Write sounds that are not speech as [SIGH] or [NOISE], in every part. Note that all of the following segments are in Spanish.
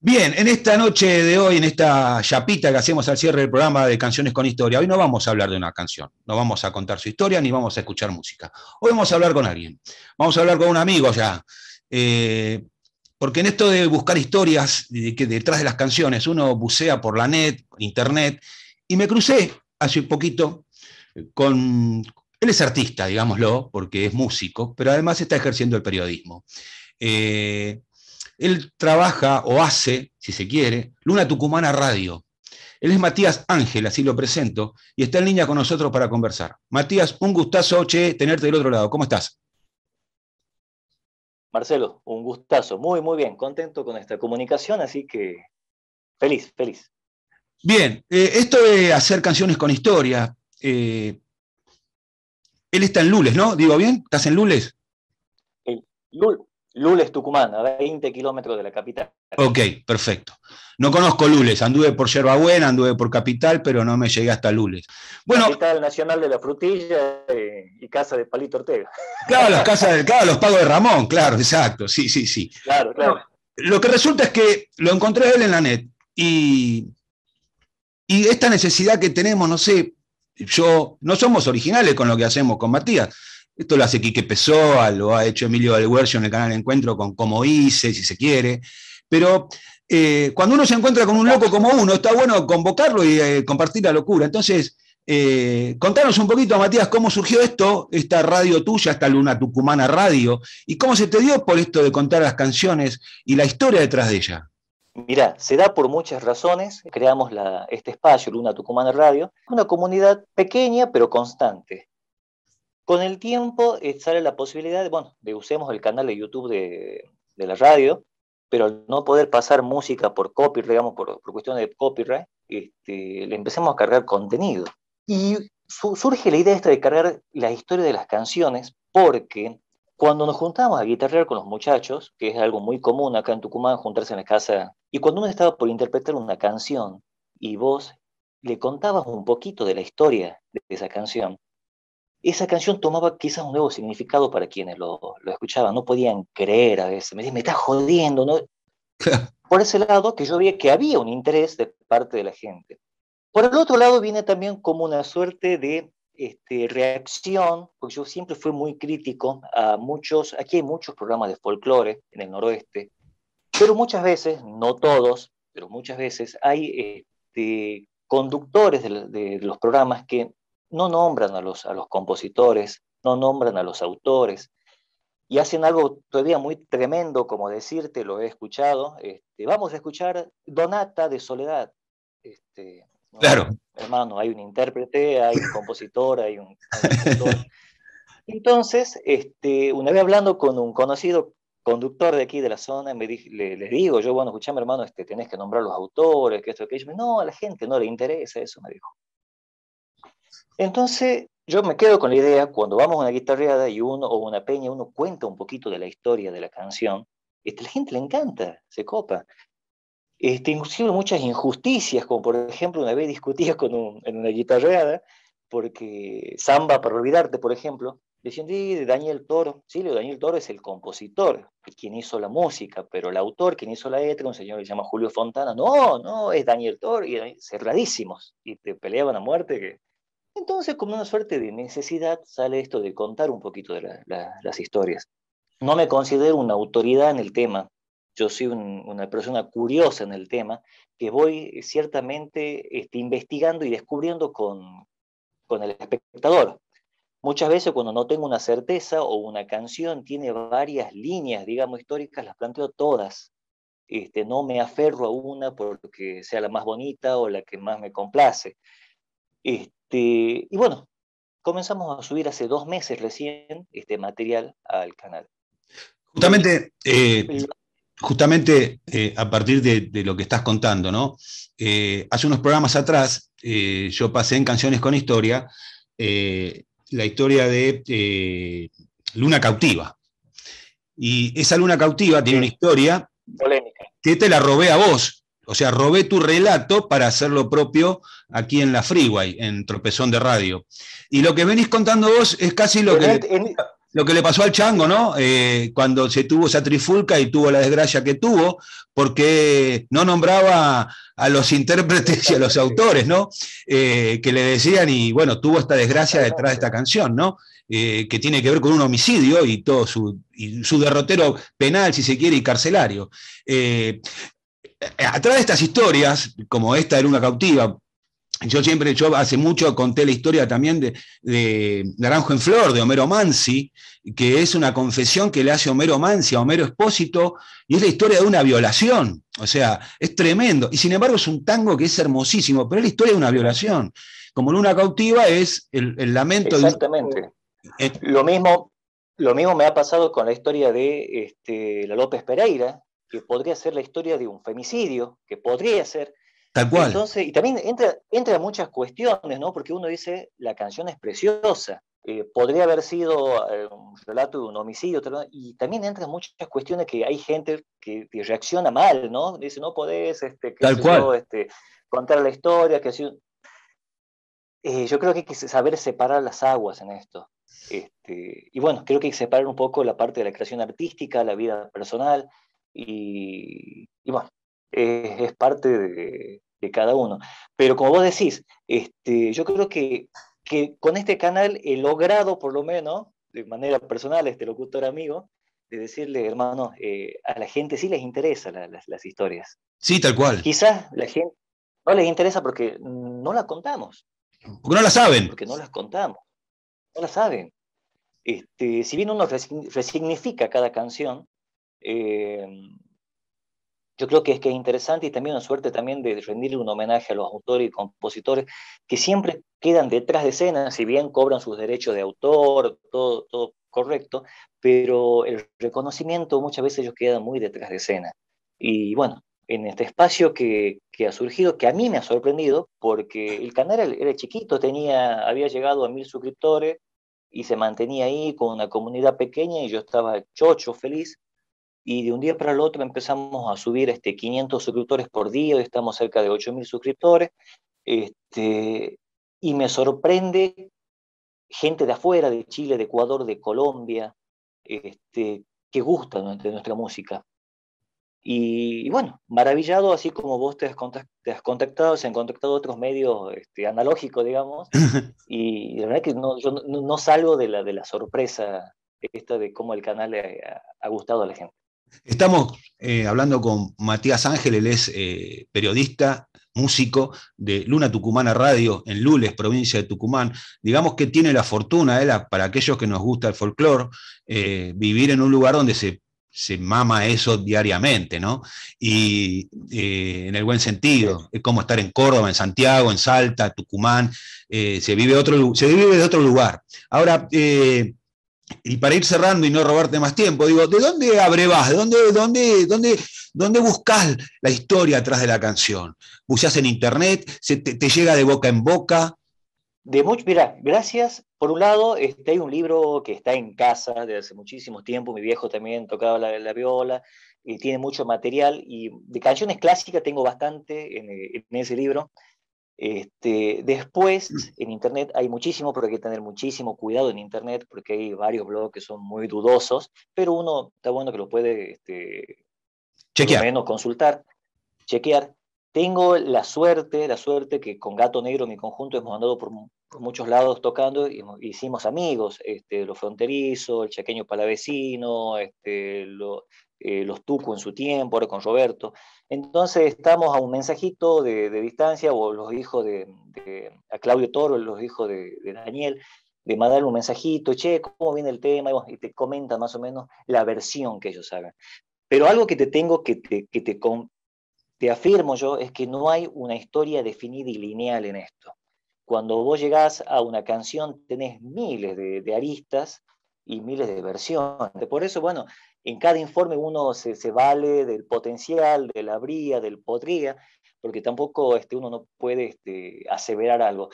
Bien, en esta noche de hoy, en esta chapita que hacemos al cierre del programa de Canciones con Historia, hoy no vamos a hablar de una canción, no vamos a contar su historia ni vamos a escuchar música. Hoy vamos a hablar con alguien, vamos a hablar con un amigo ya. Eh, porque en esto de buscar historias que detrás de las canciones, uno bucea por la net, internet, y me crucé hace poquito con... Él es artista, digámoslo, porque es músico, pero además está ejerciendo el periodismo. Eh, él trabaja o hace, si se quiere, Luna Tucumana Radio. Él es Matías Ángel, así lo presento, y está en línea con nosotros para conversar. Matías, un gustazo, che, tenerte del otro lado. ¿Cómo estás? Marcelo, un gustazo. Muy, muy bien. Contento con esta comunicación, así que feliz, feliz. Bien, eh, esto de hacer canciones con historia. Eh, él está en Lules, ¿no? ¿Digo bien? ¿Estás en Lules? El, Lules, Tucumán, a 20 kilómetros de la capital. Ok, perfecto. No conozco Lules, anduve por Yerbabuena, anduve por Capital, pero no me llegué hasta Lules. Bueno, capital nacional de la frutilla eh, y casa de Palito Ortega. Claro, las casas, claro, los pagos de Ramón, claro, [LAUGHS] exacto, sí, sí, sí. Claro, claro. lo que resulta es que lo encontré él en la net y, y esta necesidad que tenemos, no sé, yo, no somos originales con lo que hacemos con Matías, esto lo hace Quique Pessoa, lo ha hecho Emilio Alhuercio en el canal Encuentro con Como hice, si se quiere. Pero eh, cuando uno se encuentra con un loco como uno, está bueno convocarlo y eh, compartir la locura. Entonces, eh, contanos un poquito, Matías, cómo surgió esto, esta radio tuya, esta Luna Tucumana Radio, y cómo se te dio por esto de contar las canciones y la historia detrás de ella. Mira, se da por muchas razones. Creamos este espacio, Luna Tucumana Radio, una comunidad pequeña pero constante. Con el tiempo eh, sale la posibilidad de, bueno, usemos el canal de YouTube de, la radio, pero al no poder pasar música por copyright, digamos, por, cuestiones de copyright, este, le empecemos a cargar contenido. Y surge la idea de cargar la historia de las canciones, porque cuando nos juntamos a guitarrear con los muchachos, que es algo muy común acá en Tucumán, juntarse en la casa, y cuando uno estaba por interpretar una canción y vos le contabas un poquito de la historia de esa canción, esa canción tomaba quizás un nuevo significado para quienes lo, escuchaban. No podían creer a veces. Me decían, me estás jodiendo. ¿no? Por ese lado, que yo veía que había un interés de parte de la gente. Por el otro lado, viene también como una suerte de este, reacción, porque yo siempre fui muy crítico a muchos, aquí hay muchos programas de folclore en el noroeste, pero muchas veces, no todos, pero muchas veces hay este, conductores de, los programas que no nombran a los, a los compositores, no nombran a los autores, y hacen algo todavía muy tremendo, como decirte, lo he escuchado, este, vamos a escuchar Donata de Soledad. Este, claro. Hermano, hay un intérprete, hay un compositor, hay un... Entonces, este, una vez hablando con un conocido conductor de aquí de la zona, me le, digo, yo, bueno, escuchame hermano, este, tenés que nombrar los autores, que esto, que aquello. No, a la gente no le interesa eso, me dijo. Entonces, yo me quedo con la idea, cuando vamos a una guitarreada y uno o una peña, uno cuenta un poquito de la historia de la canción, este, la gente le encanta, se copa. Este, inclusive muchas injusticias, como por ejemplo una vez discutía con un, en una guitarreada, porque Samba para olvidarte, por ejemplo, decían de Daniel Toro, sí, Daniel Toro es el compositor, quien hizo la música, pero el autor, quien hizo la letra, un señor que se llama Julio Fontana, no, no, es Daniel Toro, y cerradísimos, y te peleaban a muerte que entonces, como una suerte de necesidad, sale esto de contar un poquito de las historias. No me considero una autoridad en el tema. Yo soy una persona curiosa en el tema, que voy eh, ciertamente este, investigando y descubriendo con, con el espectador. Muchas veces cuando no tengo una certeza o una canción tiene varias líneas, digamos, históricas, las planteo todas. Este, no me aferro a una porque sea la más bonita o la que más me complace. Este, este, y bueno, comenzamos a subir hace dos meses recién este material al canal. Justamente, eh, justamente eh, a partir de, lo que estás contando, ¿no? Eh, hace unos programas atrás yo pasé en Canciones con Historia la historia de Luna Cautiva. Y esa Luna Cautiva tiene una historia polémica que te la robé a vos, o sea, robé tu relato para hacer lo propio aquí en la Freeway, en Tropezón de Radio. Y lo que venís contando vos es casi lo que... En, Lo que le pasó al Chango, ¿no? Eh, cuando se tuvo esa trifulca y tuvo la desgracia que tuvo, porque no nombraba a los [LAUGHS] intérpretes y a los autores, ¿no? Eh, que le decían, y bueno, tuvo esta desgracia detrás de esta canción, ¿no? Eh, que tiene que ver con un homicidio y todo su, su derrotero penal, si se quiere, y carcelario. Atrás de estas historias, como esta de Luna Cautiva, yo siempre, yo hace mucho conté la historia también de, Naranjo en Flor, de Homero Mansi, que es una confesión que le hace Homero Mansi a Homero Espósito, y es la historia de una violación. O sea, es tremendo. Y sin embargo es un tango que es hermosísimo, pero es la historia de una violación. Como Luna Cautiva es el, lamento Exactamente. Eh, lo, mismo, lo mismo me ha pasado con la historia de este, la López Pereira, que podría ser la historia de un femicidio, que podría ser Tal cual. Entonces, y también entra, entra muchas cuestiones, ¿no? Porque uno dice, la canción es preciosa, eh, podría haber sido eh, un relato de un homicidio, y también entran muchas cuestiones que hay gente que, reacciona mal, ¿no? Dice, no podés este, Tal cual. este, contar la historia, que así... Eh, yo creo que hay que saber separar las aguas en esto. Este, y bueno, creo que hay que separar un poco la parte de la creación artística, la vida personal, y, y bueno, es parte de, cada uno. Pero como vos decís, este, yo creo que, que con este canal he logrado, por lo menos, de manera personal, este locutor amigo, de decirle, hermano, eh, a la gente sí les interesa las historias. Sí, tal cual. Quizás la gente no les interesa porque no la contamos. Porque no la saben. Porque no las contamos. No la saben. Este, si bien uno resignifica cada canción, eh, yo creo que es que es interesante y también una suerte también de rendirle un homenaje a los autores y compositores que siempre quedan detrás de escena, si bien cobran sus derechos de autor, todo, todo correcto, pero el reconocimiento muchas veces ellos quedan muy detrás de escena. Y bueno, en este espacio que, que, ha surgido, que a mí me ha sorprendido, porque el canal era, era, chiquito, tenía, había llegado a mil suscriptores y se mantenía ahí con una comunidad pequeña y yo estaba chocho, feliz, y de un día para el otro empezamos a subir este, 500 suscriptores por día, hoy estamos cerca de 8.000 suscriptores, este, y me sorprende gente de afuera, de Chile, de Ecuador, de Colombia, este, que gusta de nuestra música. Y, bueno, maravillado, así como vos te has, contactado, se han contactado otros medios este, analógicos, digamos, [LAUGHS] y la verdad es que no, yo no, salgo de la, de la sorpresa esta de cómo el canal le ha gustado a la gente. Estamos eh, hablando con Matías Ángel, él es eh, periodista, músico de Luna Tucumana Radio en Lules, provincia de Tucumán. Digamos que tiene la fortuna, eh, para aquellos que nos gusta el folclore, vivir en un lugar donde se, mama eso diariamente, ¿no? Y en el buen sentido, es como estar en Córdoba, en Santiago, en Salta, Tucumán, se, vive otro, se vive de otro lugar. Ahora, y para ir cerrando y no robarte más tiempo, digo, ¿de dónde abrevas? ¿De dónde, dónde, dónde, dónde buscas la historia atrás de la canción? ¿Buscas en internet? ¿Se te, llega de boca en boca? De mucho, mira, gracias. Por un lado, este, hay un libro que está en casa desde hace muchísimo tiempo. Mi viejo también tocaba la, viola y tiene mucho material. Y de canciones clásicas tengo bastante en, en ese libro. Este, después, mm. en Internet hay muchísimo, pero hay que tener muchísimo cuidado en Internet porque hay varios blogs que son muy dudosos, pero uno está bueno que lo puede este, chequear. menos consultar, chequear. Tengo la suerte, la suerte que con Gato Negro, mi conjunto, hemos andado por, muchos lados tocando y hicimos amigos, este, los fronterizos, el chaqueño palavecino, este, lo, eh, los Tucu en su tiempo, ahora con Roberto. Entonces estamos a un mensajito de, distancia, o los hijos de, a Claudio Toro, los hijos de, Daniel, de mandarle un mensajito, che, ¿cómo viene el tema? Y, te comentan más o menos la versión que ellos hagan. Pero algo que te tengo que te, que te, te afirmo yo es que no hay una historia definida y lineal en esto. Cuando vos llegás a una canción tenés miles de, de aristas y miles de versiones. Por eso, bueno, en cada informe uno se, vale del potencial, de la habría, del podría, porque tampoco este, uno no puede este, aseverar algo.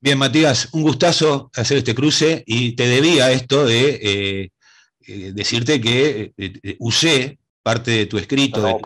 Bien, Matías, un gustazo hacer este cruce y te debía esto de eh, eh, decirte que eh, usé parte de tu escrito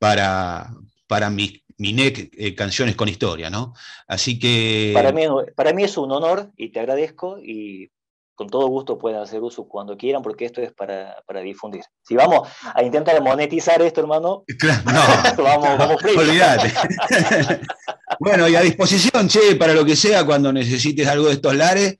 para, para mi, mi NEC Canciones con Historia, ¿no? Así que... Para mí, para mí es un honor y te agradezco y con todo gusto pueden hacer uso cuando quieran, porque esto es para, difundir. Si vamos a intentar monetizar esto, hermano, claro, [LAUGHS] no, vamos, vamos [LAUGHS] Olvídate. [LAUGHS] bueno, y a disposición, che, para lo que sea, cuando necesites algo de estos lares,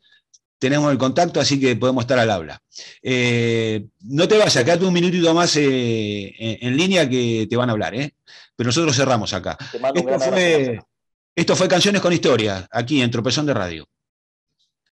tenemos el contacto, así que podemos estar al habla. Eh, no te vayas, quédate un minutito más eh, en, línea que te van a hablar, ¿eh? Pero nosotros cerramos acá. Esto fue, esto fue Canciones con Historia, aquí en Tropezón de Radio.